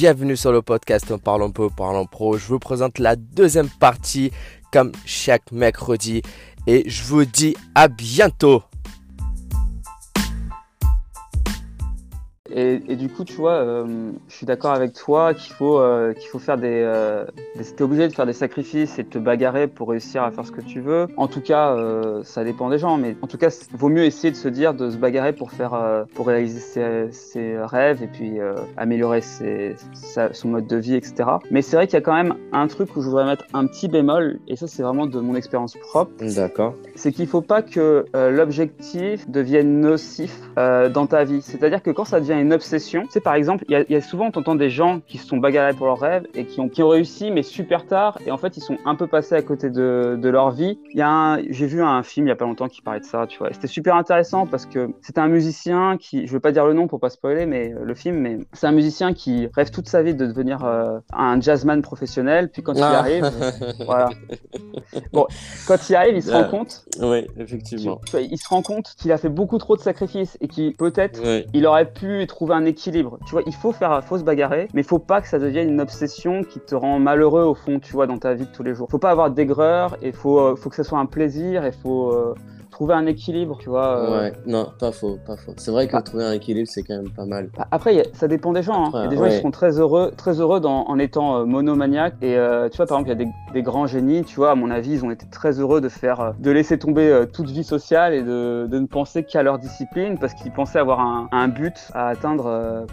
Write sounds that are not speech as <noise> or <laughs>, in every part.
bienvenue sur le podcast Parlons peu, parlons pro. Je vous présente la deuxième partie comme chaque mercredi et je vous dis à bientôt. Et, du coup, tu vois, euh, je suis d'accord avec toi qu'il faut, euh, qu'il faut faire des. Euh, T'es obligé de faire des sacrifices et de te bagarrer pour réussir à faire ce que tu veux. En tout cas, euh, ça dépend des gens, mais en tout cas, vaut mieux essayer de se dire de se bagarrer pour faire, pour réaliser ses, ses, rêves et puis améliorer ses, son mode de vie, etc. Mais c'est vrai qu'il y a quand même un truc où je voudrais mettre un petit bémol, et ça, c'est vraiment de mon expérience propre. D'accord. C'est qu'il faut pas que l'objectif devienne nocif dans ta vie. C'est-à-dire que quand ça devient une obsession. Tu sais, par exemple, il y, a souvent, t'entends des gens qui se sont bagarrés pour leurs rêves et qui ont, qui ont réussi, mais super tard, et en fait, ils sont un peu passés à côté de, de leur vie. Il y a j'ai vu un film il y a pas longtemps qui parlait de ça, tu vois. C'était super intéressant parce que c'était un musicien qui, je veux pas dire le nom pour pas spoiler, mais euh, le film, mais c'est un musicien qui rêve toute sa vie de devenir euh, un jazzman professionnel, puis quand il ah. arrive, <laughs> voilà. Bon, quand il arrive, il se rend compte. Oui, effectivement. il se rend compte qu'il a fait beaucoup trop de sacrifices et qu'il peut-être il aurait pu trouver un équilibre. Tu vois, il faut faire, faut se bagarrer, mais il faut pas que ça devienne une obsession qui te rend malheureux au fond, tu vois, dans ta vie de tous les jours. Faut pas avoir d'aigreur et faut, euh, que ça soit un plaisir et faut, euh, trouver un équilibre, tu vois. Euh. Ouais, non, pas faux, pas faux. C'est vrai que bah. trouver un équilibre, c'est quand même pas mal. Bah, après, ça dépend des gens. Hein. il y a des gens qui seront très heureux, très heureux en étant euh, monomaniaque. Et euh, tu vois, par exemple, il y a des, grands génies, tu vois, à mon avis, ils ont été très heureux de faire, de laisser tomber toute vie sociale et de, de ne penser qu'à leur discipline parce qu'ils pensaient avoir un, un, but à atteindre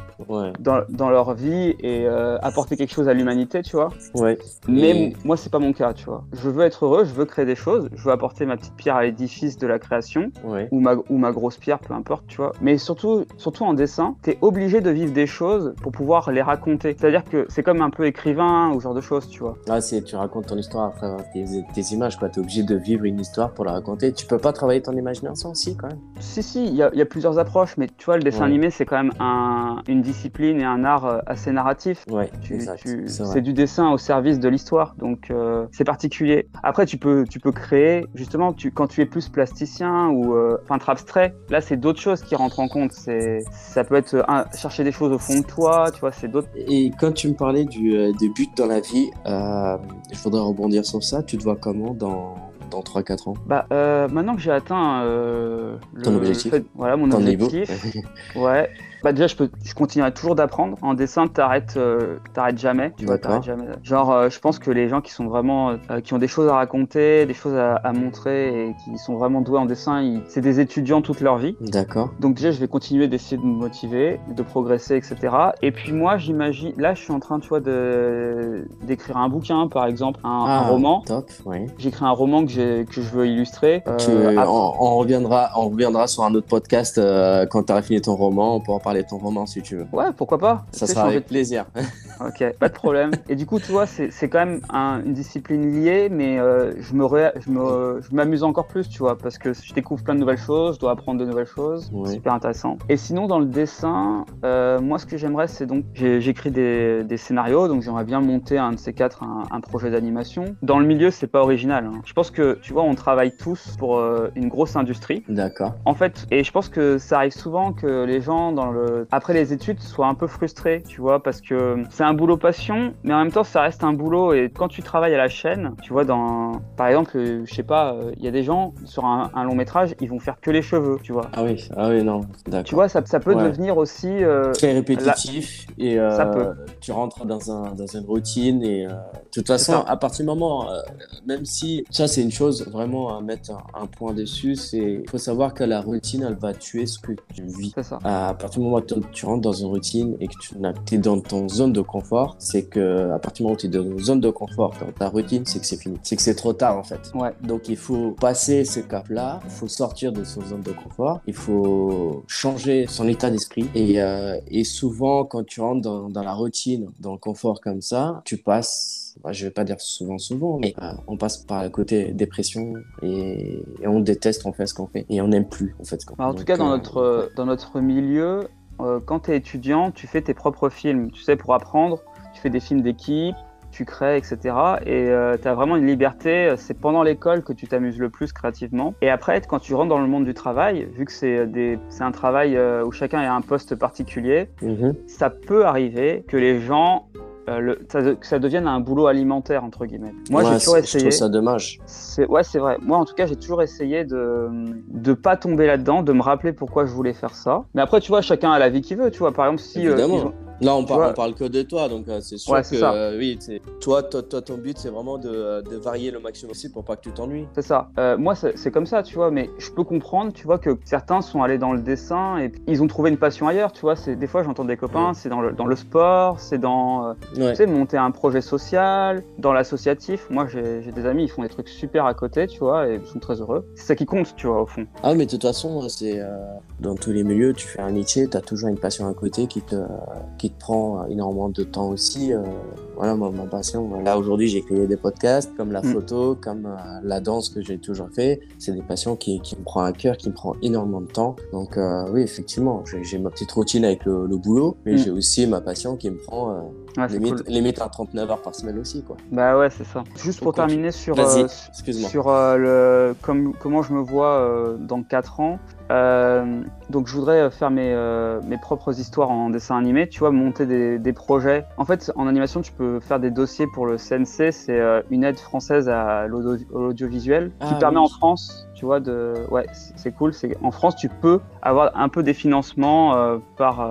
dans, dans, leur vie et apporter quelque chose à l'humanité, tu vois. Ouais. Mais moi, c'est pas mon cas, tu vois. Je veux être heureux, je veux créer des choses, je veux apporter ma petite pierre à l'édifice de la création ou, ma, ou ma grosse pierre, peu importe, tu vois. Mais surtout, surtout en dessin, tu es obligé de vivre des choses pour pouvoir les raconter. C'est-à-dire que c'est comme un peu écrivain ou ce genre de choses, tu vois. Ah, c'est tu racontes ton histoire après tes, tes images, quoi. Tu es obligé de vivre une histoire pour la raconter. Tu peux pas travailler ton imagination aussi, quand même Si, si, il y a, y a, plusieurs approches, mais tu vois, le dessin animé, c'est quand même un, une discipline et un art euh, assez narratif. Ouais, c'est du dessin au service de l'histoire, donc euh, c'est particulier. Après, tu peux, tu peux créer, justement, tu, quand tu es plus plasticien, ou euh, peintre abstrait. Là, c'est d'autres choses qui rentrent en compte. C'est, ça peut être chercher des choses au fond de toi, tu vois, c'est d'autres. Et quand tu me parlais du, euh, des buts dans la vie, euh, je voudrais rebondir sur ça. Tu te vois comment dans dans 3-4 ans? Bah, maintenant que j'ai atteint euh, ton objectif, voilà mon objectif, <laughs> ouais, bah déjà, je, peux, je continuerai toujours d'apprendre. En dessin, t'arrêtes, euh, t'arrêtes jamais. Tu vois, t'arrêtes jamais. Genre, euh, je pense que les gens qui sont vraiment, euh, qui ont des choses à raconter, des choses à, à, montrer et qui sont vraiment doués en dessin, c'est des étudiants toute leur vie. D'accord. Donc déjà, je vais continuer d'essayer de me motiver, de progresser, etc. Et puis moi, j'imagine, là, je suis en train, tu vois, de d'écrire un bouquin, par exemple, un, un ah, roman. Top. Oui. J'écris un roman que j'ai, que je veux illustrer. Tu, on, reviendra, on reviendra sur un autre podcast quand tu auras fini ton roman. On pourra parler de ton roman si tu veux. Ouais, pourquoi pas. Ça sera avec plaisir. Ok, pas de problème. Et du coup, tu vois, c'est quand même une discipline liée, mais euh, je me je m'amuse encore plus, tu vois, parce que je découvre plein de nouvelles choses, je dois apprendre de nouvelles choses. Super intéressant. Et sinon, dans le dessin, euh, moi, ce que j'aimerais, c'est donc j'écris des, des, scénarios, donc j'aimerais bien monter un de ces quatre, un, projet d'animation. Dans le milieu, c'est pas original. Hein. Je pense que, tu vois, on travaille tous pour euh, une grosse industrie. D'accord. En fait, et je pense que ça arrive souvent que les gens dans le après les études soient un peu frustrés, tu vois, parce que c'est un boulot passion, mais en même temps ça reste un boulot. Et quand tu travailles à la chaîne, tu vois, dans, par exemple, euh, je sais pas, euh, il y a des gens sur un, long métrage, ils vont faire que les cheveux, tu vois. Ah oui, ah oui, non, d'accord. Tu vois, ça, ça peut devenir aussi euh, très répétitif et ça peut. tu rentres dans un dans une routine et de toute façon, à partir du moment, même si ça c'est une chose vraiment à mettre un, point dessus, c'est faut savoir que la routine elle va tuer ce que tu vis. Ça. À partir du moment où tu rentres dans une routine et que tu es dans ton zone de confort, c'est que à partir du moment où tu es dans une zone de confort, dans ta routine, c'est que c'est fini. C'est que c'est trop tard en fait. Ouais. Donc il faut passer ce cap-là, il faut sortir de son zone de confort, il faut changer son état d'esprit. Et, euh, et souvent, quand tu rentres dans, dans, la routine, dans le confort comme ça, tu passes, bah, je vais pas dire souvent, souvent, mais euh, on passe par le côté dépression et, et, on déteste en fait ce qu'on fait et on n'aime plus en fait ce qu'on fait. Bah, en tout cas, dans, euh, notre, dans notre milieu, euh, quand tu es étudiant, tu fais tes propres films. Tu sais, pour apprendre, tu fais des films d'équipe, tu crées, etc. Et tu as vraiment une liberté. C'est pendant l'école que tu t'amuses le plus créativement. Et après, quand tu rentres dans le monde du travail, vu que c'est un travail où chacun a un poste particulier, mhm. ça peut arriver que les gens euh, le, ça, que ça devienne un boulot alimentaire entre guillemets. Moi, j'ai toujours essayé. Je trouve ça dommage. Ouais, c'est vrai. Moi, en tout cas, j'ai toujours essayé de de pas tomber là-dedans, de me rappeler pourquoi je voulais faire ça. Mais après, tu vois, chacun a la vie qu'il veut. Tu vois, par exemple, si euh, Là, on, parle, on parle que de toi, donc euh, c'est sûr que euh, oui, toi, toi, toi, ton but, c'est vraiment de, de, varier le maximum possible pour pas que tu t'ennuies. C'est ça. Euh, moi, c'est comme ça, tu vois, mais je peux comprendre, tu vois, que certains sont allés dans le dessin et ils ont trouvé une passion ailleurs, tu vois. Des fois, j'entends des copains, c'est dans le, dans le sport, c'est dans, tu sais, monter un projet social, dans l'associatif. Moi, j'ai des amis, ils font des trucs super à côté, tu vois, et ils sont très heureux. C'est ça qui compte, tu vois, au fond. Ah, mais de toute façon, c'est dans tous les milieux, tu fais un métier, tu as toujours une passion à côté qui te, qui prend énormément de temps aussi. Euh, voilà ma, passion. Là aujourd'hui, j'ai créé des podcasts comme la mm. photo, comme euh, la danse que j'ai toujours fait. C'est des passions qui, qui, me prend à cœur, qui me prend énormément de temps. Donc euh, oui, effectivement, j'ai ma petite routine avec le, boulot, mais mm. j'ai aussi ma passion qui me prend limite, à 39 heures par semaine aussi. Quoi. Bah ouais, c'est ça. Juste pour terminer sur, sur le, comme, comment je me vois dans 4 ans. Euh, donc je voudrais euh, faire mes, euh, mes, propres histoires en dessin animé, tu vois, monter des, des, projets. En fait, en animation, tu peux faire des dossiers pour le CNC, c'est une aide française à l'audiovisuel qui ah permet en France, tu vois, de... Ouais, c'est cool. En France, tu peux avoir un peu des financements par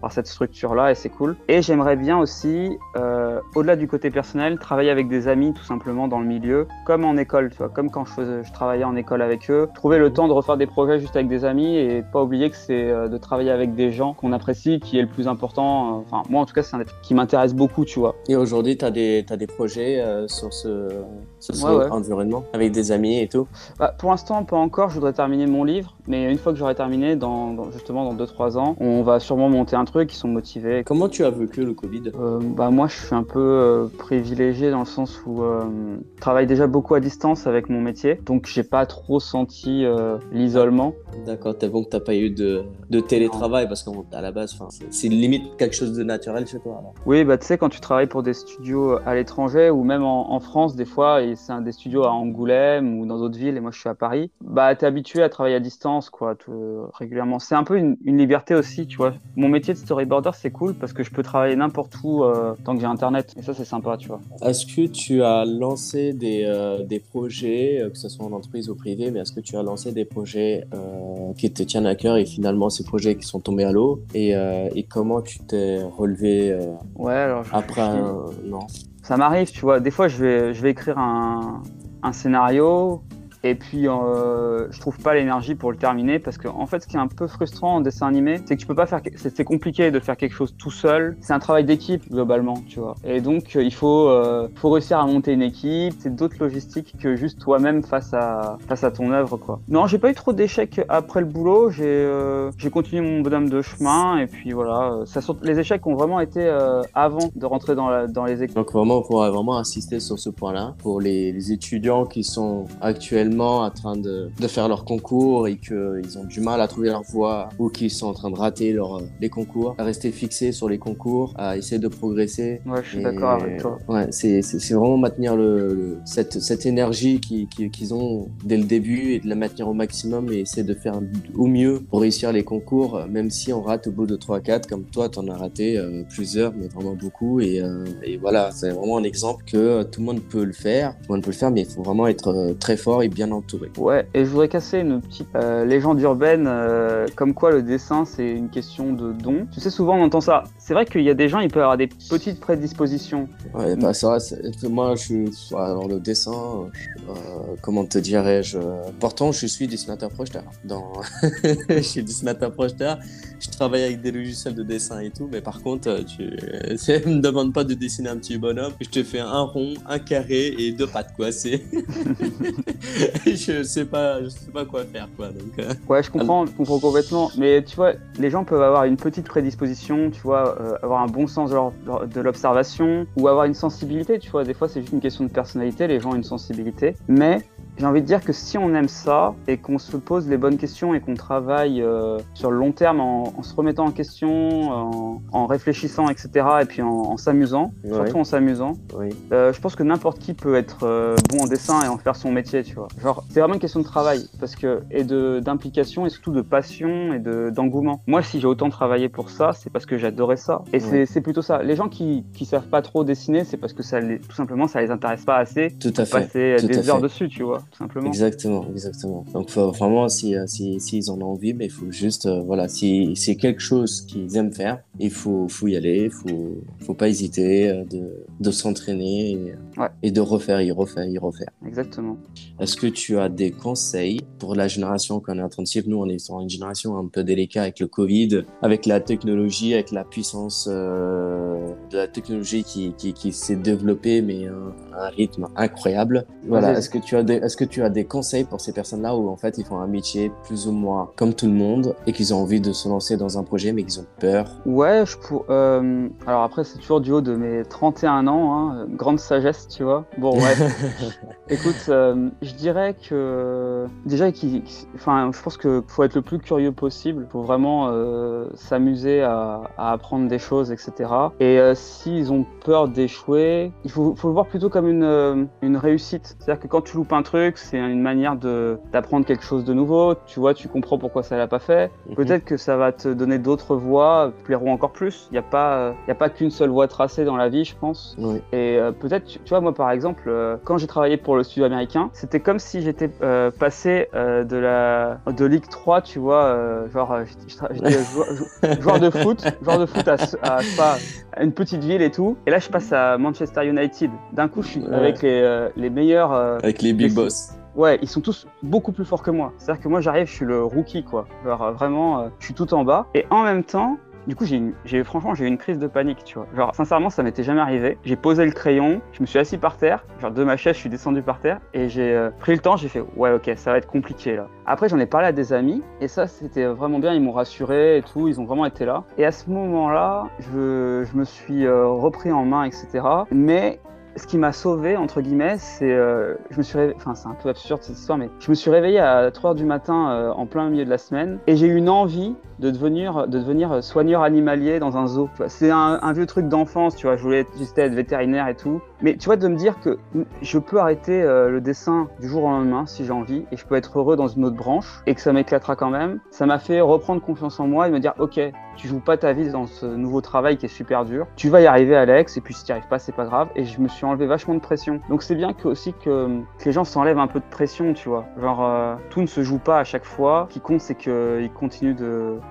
par cette structure-là et c'est cool. Et j'aimerais bien aussi, euh, au-delà du côté personnel, travailler avec des amis tout simplement dans le milieu, comme en école, tu vois, comme quand je, faisais, je travaillais en école avec eux. Trouver le temps de refaire des projets juste avec des amis et pas oublier que c'est euh, de travailler avec des gens qu'on apprécie qui est le plus important. Euh, enfin, moi en tout cas, c'est un qui m'intéresse beaucoup, tu vois. Et aujourd'hui, tu as des, as des projets euh, sur ce, ce environnement avec des amis et tout? Bah, Pour l'instant, pas encore. Je voudrais terminer mon livre, mais une fois que j'aurai terminé, dans, justement dans 2-3 ans, on va sûrement monter un trucs qui sont motivés. Comment tu as vécu le Covid? Euh, bah Moi, je suis un peu euh, privilégié dans le sens où euh, je travaille déjà beaucoup à distance avec mon métier, donc j'ai pas trop senti l'isolement. D'accord, t'es bon que t'as pas eu de, de télétravail parce qu'à la base, c'est limite quelque chose de naturel chez toi. Oui, bah tu sais, quand tu travailles pour des studios à l'étranger ou même en, en France, des fois, et c'est un des studios à Angoulême ou dans d'autres villes, et moi je suis à Paris, bah t'es habitué à travailler à distance, quoi, régulièrement. C'est un peu une, une liberté aussi, tu vois. Mon métier de storyboarder, c'est cool parce que je peux travailler n'importe où euh, tant que j'ai internet. Et ça, c'est sympa, tu vois. Est-ce que tu as lancé des, euh, des projets, euh, que ce soit en entreprise ou privé, mais est-ce que tu as lancé des projets qui te tiennent à cœur et finalement ces projets qui sont tombés à l'eau? Et, et, comment tu t'es relevé ouais, alors après non Ça m'arrive, tu vois. Des fois, je vais, je vais écrire un, un scénario et puis, euh, je trouve pas l'énergie pour le terminer parce que, en fait, ce qui est un peu frustrant en dessin animé, c'est que tu peux pas faire. C'est compliqué de faire quelque chose tout seul. C'est un travail d'équipe globalement, tu vois. Et donc, il faut, euh, faut réussir à monter une équipe. C'est d'autres logistiques que juste toi-même face à face à ton œuvre, quoi. Non, j'ai pas eu trop d'échecs après le boulot. J'ai euh, j'ai continué mon bonhomme de chemin et puis voilà. Ça les échecs ont vraiment été euh, avant de rentrer dans la, dans les équipes. Donc vraiment, on pourrait vraiment insister sur ce point-là pour les, les étudiants qui sont actuellement en train de, de faire leur concours et qu'ils ont du mal à trouver leur voie ou qu'ils sont en train de rater leur, les concours, à rester fixés sur les concours, à essayer de progresser. Ouais, je suis d'accord avec toi. Ouais, c'est vraiment maintenir le, cette, cette énergie qu'ils ont dès le début et de la maintenir au maximum et essayer de faire au mieux pour réussir les concours, même si on rate au bout de 3-4, comme toi, tu en as raté euh, plusieurs, mais vraiment beaucoup. Et, euh, et voilà, c'est vraiment un exemple que tout le monde peut le faire. Tout le monde peut le faire, mais il faut vraiment être euh, très fort et bien entouré. Ouais, et je voudrais casser une petite euh, légende urbaine, euh, comme quoi le dessin c'est une question de don. Tu sais, souvent on entend ça. C'est vrai qu'il y a des gens, ils peuvent avoir des petites prédispositions. Ouais, bah ça, moi je suis. Alors le dessin, euh, comment te dirais-je Pourtant, je suis dessinateur projeteur. Dans... <laughs> je suis dessinateur projeteur. Je travaille avec des logiciels de dessin et tout, mais par contre, tu <laughs> ne me demande pas de dessiner un petit bonhomme. Je te fais un rond, un carré et deux pattes, quoi. C'est. <laughs> je sais sais pas quoi faire, quoi. Euh. Ouais, je comprends, je comprends complètement. Mais tu vois, les gens peuvent avoir une petite prédisposition, tu vois, euh, avoir un bon sens de l'observation ou avoir une sensibilité, tu vois. Des fois, c'est juste une question de personnalité. Les gens ont une sensibilité, mais j'ai envie de dire que si on aime ça et qu'on se pose les bonnes questions et qu'on travaille euh, sur le long terme en, se remettant en question, en, réfléchissant, etc., et puis en, s'amusant, surtout en s'amusant, euh, je pense que n'importe qui peut être euh, bon en dessin et en faire son métier, tu vois. Genre, c'est vraiment une question de travail parce que et d'implication et surtout de passion et de d'engouement. Moi, si j'ai autant travaillé pour ça, c'est parce que j'adorais ça. Et c'est plutôt ça. Les gens qui qui savent pas trop dessiner, c'est parce que ça les, tout simplement ça les intéresse pas assez. Tout à fait. Passer des heures dessus, tu vois, tout simplement. Exactement, exactement. Donc vraiment, si s'ils si, si en ont envie, mais il faut juste voilà, si c'est quelque chose qu'ils aiment faire, il faut faut y aller, il faut faut pas hésiter de de s'entraîner et, et de refaire, y refaire, y refaire. Exactement. Est-ce que tu as des conseils pour la génération qu'on est en train de suivre? Nous, on est sur une génération un peu délicate avec le Covid, avec la technologie, avec la puissance euh, de la technologie qui, qui, qui s'est développée, mais à un rythme incroyable. Voilà. Est-ce que tu as des, est-ce que tu as des conseils pour ces personnes-là où en fait ils font un métier plus ou moins comme tout le monde et qu'ils ont envie de se lancer dans un projet, mais qu'ils ont peur? Ouais, je pour, euh, alors après c'est toujours du haut de mes 31 ans, hein, grande sagesse, tu vois. Bon, ouais. <laughs> Écoute, euh, je dirais que déjà, enfin, je pense qu'il faut être le plus curieux possible. Il faut vraiment euh, s'amuser à, apprendre des choses, etc. Et s'ils ont peur d'échouer, il faut, le voir plutôt comme une, une réussite. C'est-à-dire que quand tu loupes un truc, c'est une manière d'apprendre quelque chose de nouveau. Tu vois, tu comprends pourquoi ça l'a pas fait. Mhm. Peut-être que ça va te donner d'autres voies, plairont encore plus. Il n'y a pas, il a pas qu'une seule voie tracée dans la vie, je pense. Et peut-être, tu vois, moi par exemple, quand j'ai travaillé pour le studio américain, c'était comme si j'étais euh, passé euh, de la de Ligue 3, tu vois, euh, genre j'étais <laughs> joueur, de foot, joueur de foot à, à, une petite ville et tout. Et là, je passe à Manchester United. D'un coup, je suis avec les, les meilleurs. avec les big boss. Ouais, ils sont tous beaucoup plus forts que moi. C'est-à-dire que moi, j'arrive, je suis le rookie, quoi. Genre, vraiment, je suis tout en bas. Et en même temps, du coup, j'ai franchement, j'ai eu une crise de panique, tu vois. Genre, sincèrement, ça m'était jamais arrivé. J'ai posé le crayon, je me suis assis par terre, genre de ma chaise, je suis descendu par terre et j'ai euh, pris le temps, j'ai fait, ouais, ok, ça va être compliqué là. Après, j'en ai parlé à des amis et ça, c'était vraiment bien, ils m'ont rassuré et tout, ils ont vraiment été là. Et à ce moment-là, je, je, me suis euh, repris en main, etc. Mais ce qui m'a sauvé, entre guillemets, c'est. Euh, je Enfin, c'est un peu absurde cette histoire, mais je me suis réveillé à 3 h du matin en plein milieu de la semaine et j'ai eu une envie de devenir, de devenir soigneur animalier dans un zoo. C'est un, vieux truc d'enfance, tu vois. Je voulais juste être vétérinaire et tout. Mais tu vois, de me dire que je peux arrêter euh, le dessin du jour au lendemain si j'ai envie et je peux être heureux dans une autre branche et que ça m'éclatera quand même, ça m'a fait reprendre confiance en moi et me dire, ok, tu joues pas ta vie dans ce nouveau travail qui est super dur. Tu vas y arriver, Alex, et puis si tu n'y arrives pas, c'est pas grave. Et je me suis enlevé vachement de pression. Donc c'est bien que, aussi que, les gens s'enlèvent un peu de pression, tu vois. Genre, euh, tout ne se joue pas à chaque fois. Ce qui compte, c'est qu'ils continuent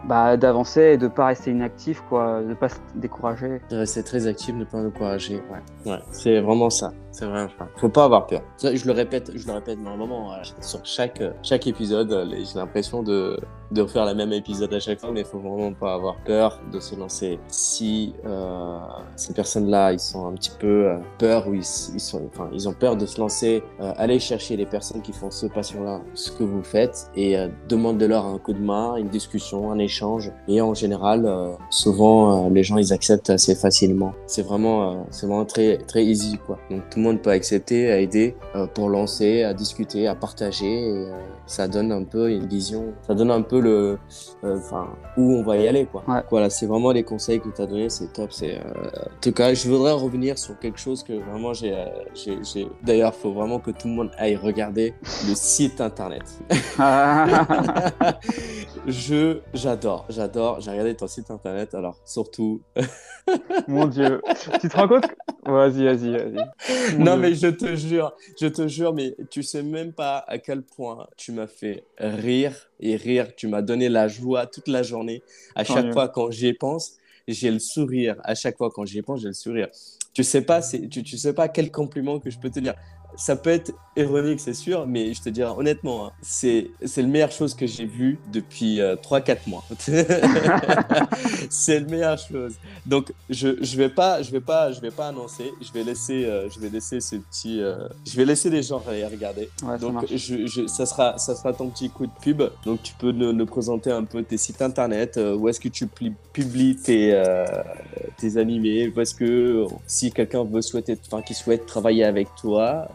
bah, d'avancer et de pas rester inactif, quoi, de pas se décourager. De rester très actif, de pas décourager, ouais. Ouais, c'est vraiment ça. C'est vrai. faut pas avoir peur. je le répète, je le répète normalement sur chaque chaque épisode. J'ai l'impression de de refaire le même épisode à chaque fois, mais faut vraiment pas avoir peur de se lancer. Si euh, ces personnes-là, ils sont un petit peu euh, peur ou ils, ils, sont, enfin, ils ont peur de se lancer, euh, allez chercher les personnes qui font ce passion-là, ce que vous faites, et euh, demandez-leur un coup de main, une discussion, un échange. Et en général, euh, souvent, les gens ils acceptent assez facilement. C'est vraiment, c'est vraiment très très easy quoi. Donc tout le monde peut accepter, à aider pour lancer, à discuter, à partager. Et, ça donne un peu une vision, ça donne un peu le, euh, enfin, où on va y aller, quoi. Voilà, c'est vraiment les conseils que tu as donnés, c'est top. C'est, euh, en tout cas, je voudrais revenir sur quelque chose que vraiment j'ai, euh, j'ai, d'ailleurs, faut vraiment que tout le monde aille regarder le site internet. <laughs> <laughs> je, j'adore, j'adore. J'ai regardé ton site internet, alors surtout. <laughs> Mon Dieu, tu te rends compte Vas-y, vas-y, vas-y. Non, mais je te jure, je te jure, mais tu sais même pas à quel point tu m'as fait rire et rire. Tu m'as donné la joie toute la journée. À chaque fois quand j'y pense, j'ai le sourire. À chaque fois quand j'y pense, j'ai le sourire. Tu sais pas, tu, tu sais pas quel compliment que je peux te dire ça peut être ironique, c'est sûr, mais je te dirais honnêtement, hein, c'est, c'est la meilleure chose que j'ai vue depuis 3-4 euh, mois. <laughs> c'est la meilleure chose. Donc, je je vais pas, je vais pas, je vais pas annoncer. Je vais laisser, euh, je vais laisser ce petit, euh, je vais laisser les gens regarder. Donc, ça, je, je, ça sera, ça sera ton petit coup de pub. Donc, tu peux nous, présenter un peu tes sites internet. où est-ce que tu publies tes, tes animés Où est-ce que si quelqu'un veut souhaiter, enfin, qui souhaite travailler avec toi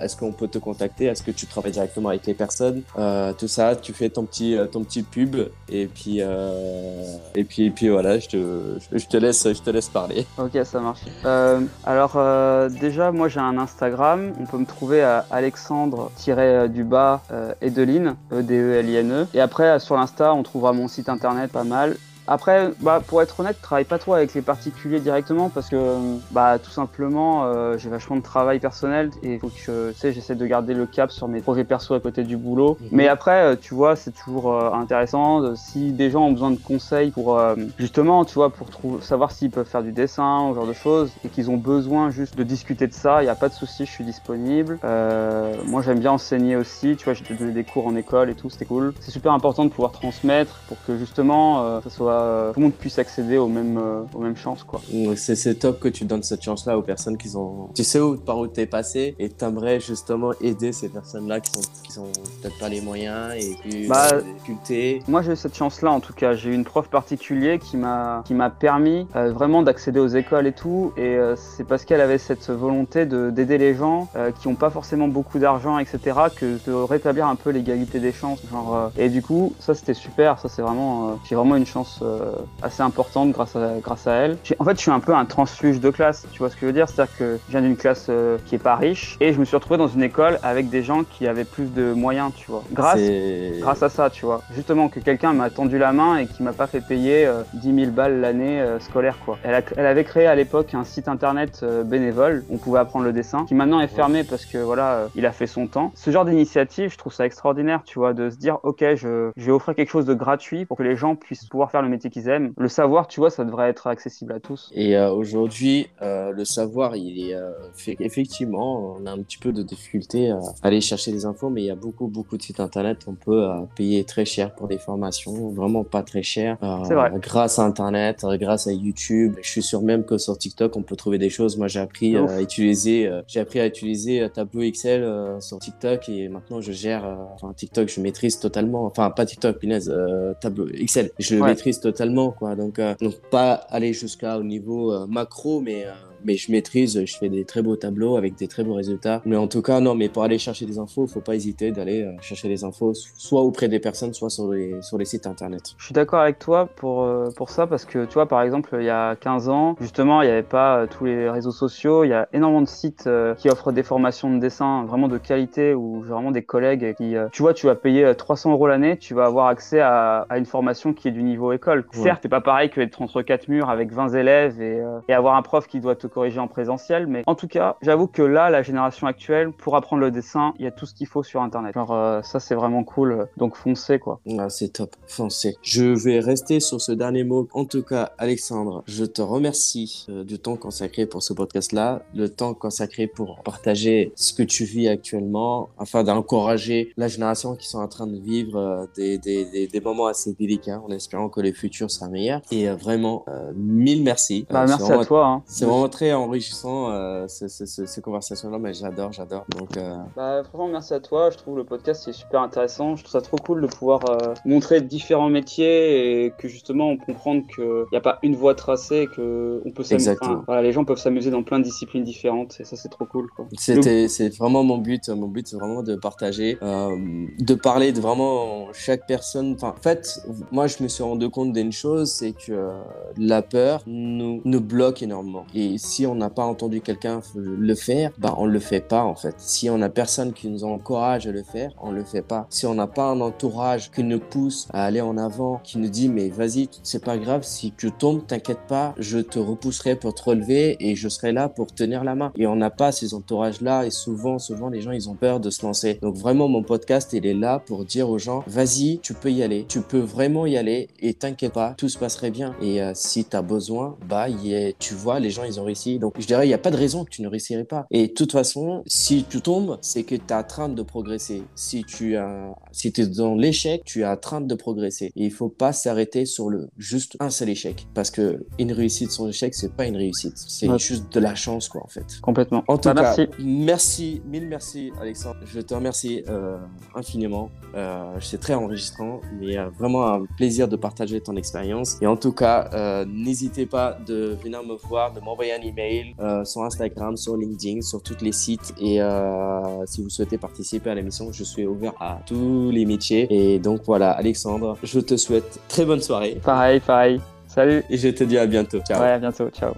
Est-ce qu'on peut te contacter? Est-ce que tu travailles directement avec les personnes? Tout ça, tu fais ton petit, ton petit pub et puis, et puis, et puis voilà, je te, je te, laisse, je te laisse parler. <laughs> Ok, ça marche. alors déjà, moi j'ai un Instagram. On peut me trouver à Alexandre-du-bas Edeline, E-D-E-L-I-N-E. E. Et après, sur l'Insta, on trouvera mon site internet pas mal. Après, bah, pour être honnête, je travaille pas trop avec les particuliers directement parce que, bah, tout simplement, euh, j'ai vachement de travail personnel et faut que je, j'essaie de garder le cap sur mes projets perso à côté du boulot. Mhm. Mais après, euh, tu vois, c'est toujours euh, intéressant si des gens ont besoin de conseils pour, justement, tu vois, pour savoir s'ils peuvent faire du dessin, ce genre de choses, et qu'ils ont besoin juste de discuter de ça, il n'y a pas de souci, je suis disponible. moi, j'aime bien enseigner aussi, tu vois, j'ai donné des cours en école et tout, c'était cool. C'est super important de pouvoir transmettre pour que justement, ça soit euh, tout le monde puisse accéder aux mêmes, euh, aux mêmes chances. Quoi. C'est, top que tu donnes cette chance-là aux personnes qui ont. Tu sais où, par où t'es passé et t'aimerais justement aider ces personnes-là qui sont, qui sont peut-être pas les moyens et qui bah, difficultés. Moi, j'ai eu cette chance-là en tout cas. J'ai eu une prof particulière qui m'a, qui m'a permis euh, vraiment d'accéder aux écoles et tout. Et c'est parce qu'elle avait cette volonté de, d'aider les gens qui n'ont pas forcément beaucoup d'argent, etc., que de rétablir un peu l'égalité des chances. Genre, et du coup, ça c'était super. Ça c'est vraiment, j'ai vraiment une chance euh, assez importante grâce à, grâce à elle. En fait, je suis un peu un transfuge de classe, tu vois ce que je veux dire? C'est-à-dire que je viens d'une classe euh, qui est pas riche et je me suis retrouvé dans une école avec des gens qui avaient plus de moyens, tu vois. Grâce, grâce à ça, tu vois. Justement, que quelqu'un m'a tendu la main et qui m'a pas fait payer 10 euh, 000 balles l'année scolaire, quoi. Elle, elle, avait créé à l'époque un site internet bénévole, on pouvait apprendre le dessin, qui maintenant est fermé parce que voilà, il a fait son temps. Ce genre d'initiative, je trouve ça extraordinaire, tu vois, de se dire, ok, je, je vais offrir quelque chose de gratuit pour que les gens puissent pouvoir faire le métier qu'ils aiment. Le savoir, tu vois, ça devrait être accessible à tous. Et euh, aujourd'hui, euh, le savoir, il est euh, fait, effectivement, on a un petit peu de difficulté à aller chercher des infos, mais il y a beaucoup, beaucoup de sites internet. On peut payer très cher pour des formations, vraiment pas très cher. Vrai. Grâce à internet, grâce à YouTube. Je suis sûr même que sur TikTok, on peut trouver des choses. Moi, j'ai appris à utiliser, j'ai appris à utiliser Tableau Excel sur TikTok et maintenant je gère, enfin TikTok, je maîtrise totalement. Enfin, pas TikTok, punaise, Tableau Excel, je le maîtrise totalement, quoi. Donc, euh, donc pas aller jusqu'à au niveau euh, macro, mais euh, mais je maîtrise, je fais des très beaux tableaux avec des très beaux résultats. Mais en tout cas, non, mais pour aller chercher des infos, il faut pas hésiter d'aller euh, chercher des infos, soit auprès des personnes, soit sur les, sur les sites internet. Je suis d'accord avec toi pour, euh, pour ça, parce que tu vois, par exemple, il y a 15 ans, justement, il n'y avait pas euh, tous les réseaux sociaux, il y a énormément de sites qui offrent des formations de dessin vraiment de qualité, où j'ai vraiment des collègues qui, tu vois, tu vas payer 300 euros l'année, tu vas avoir accès à, à, une formation qui est du niveau école. Certes, c'est pas pareil que d'être entre quatre murs avec 20 élèves et, et avoir un prof qui doit te corriger en présentiel, mais en tout cas, j'avoue que là, la génération actuelle, pour apprendre le dessin, il y a tout ce qu'il faut sur Internet. Genre, euh, ça, c'est vraiment cool. Donc, foncez, quoi. Ah, c'est top. Foncez. Je vais rester sur ce dernier mot. En tout cas, Alexandre, je te remercie euh, du temps consacré pour ce podcast-là, le temps consacré pour partager ce que tu vis actuellement, afin d'encourager la génération qui sont en train de vivre euh, des, des, des, moments assez délicats, en espérant que le futur sera meilleur. Et vraiment, mille merci. Bah, merci à toi. Hein. C'est vraiment très enrichissant euh, ces, conversations-là, mais j'adore, j'adore. Donc, euh, bah, franchement, merci à toi. Je trouve le podcast est super intéressant. Je trouve ça trop cool de pouvoir euh, montrer différents métiers et que justement on comprenne qu'il n'y a pas une voie tracée, que on peut s'amuser. voilà, les gens peuvent s'amuser dans plein de disciplines différentes et ça c'est trop cool. C'était, c'est vraiment mon but. Mon but c'est vraiment de partager, de parler de vraiment chaque personne. Enfin, en fait, moi je me suis rendu compte d'une chose, c'est que la peur nous, nous bloque énormément. Et si on n'a pas entendu quelqu'un le faire, bah on le fait pas en fait. Si on a personne qui nous encourage à le faire, on le fait pas. Si on n'a pas un entourage qui nous pousse à aller en avant, qui nous dit mais vas-y, c'est pas grave, si tu tombes, t'inquiète pas, je te repousserai pour te relever et je serai là pour tenir la main. Et on n'a pas ces entourages-là et souvent, souvent les gens ils ont peur de se lancer. Donc vraiment mon podcast il est là pour dire aux gens vas-y, tu peux y aller, tu peux vraiment y aller et t'inquiète pas, tout se passerait bien. Et euh, si tu as besoin, bah y tu vois les gens ils ont. Donc je dirais, il n'y a pas de raison que tu ne réussirais pas. Et de toute façon, si tu tombes, c'est que tu es en train de progresser. Si tu as, si es dans l'échec, tu es en train de progresser. Et il faut pas s'arrêter sur le juste un seul échec. Parce que une réussite sans échec, c'est pas une réussite. C'est juste de la chance, quoi, en fait. Complètement. En tout bah, cas, merci. merci, mille merci, Alexandre. Je te remercie euh, infiniment. Euh, c'est très enregistrant, mais euh, vraiment un plaisir de partager ton expérience. Et en tout cas, n'hésitez pas de venir me voir, de m'envoyer un email, sur Instagram, sur LinkedIn, sur tous les sites. Et si vous souhaitez participer à l'émission, je suis ouvert à tous les métiers. Et donc voilà, Alexandre, je te souhaite très bonne soirée. Pareil, pareil. Salut. Et je te dis à bientôt. Ciao. Ouais, à bientôt. Ciao.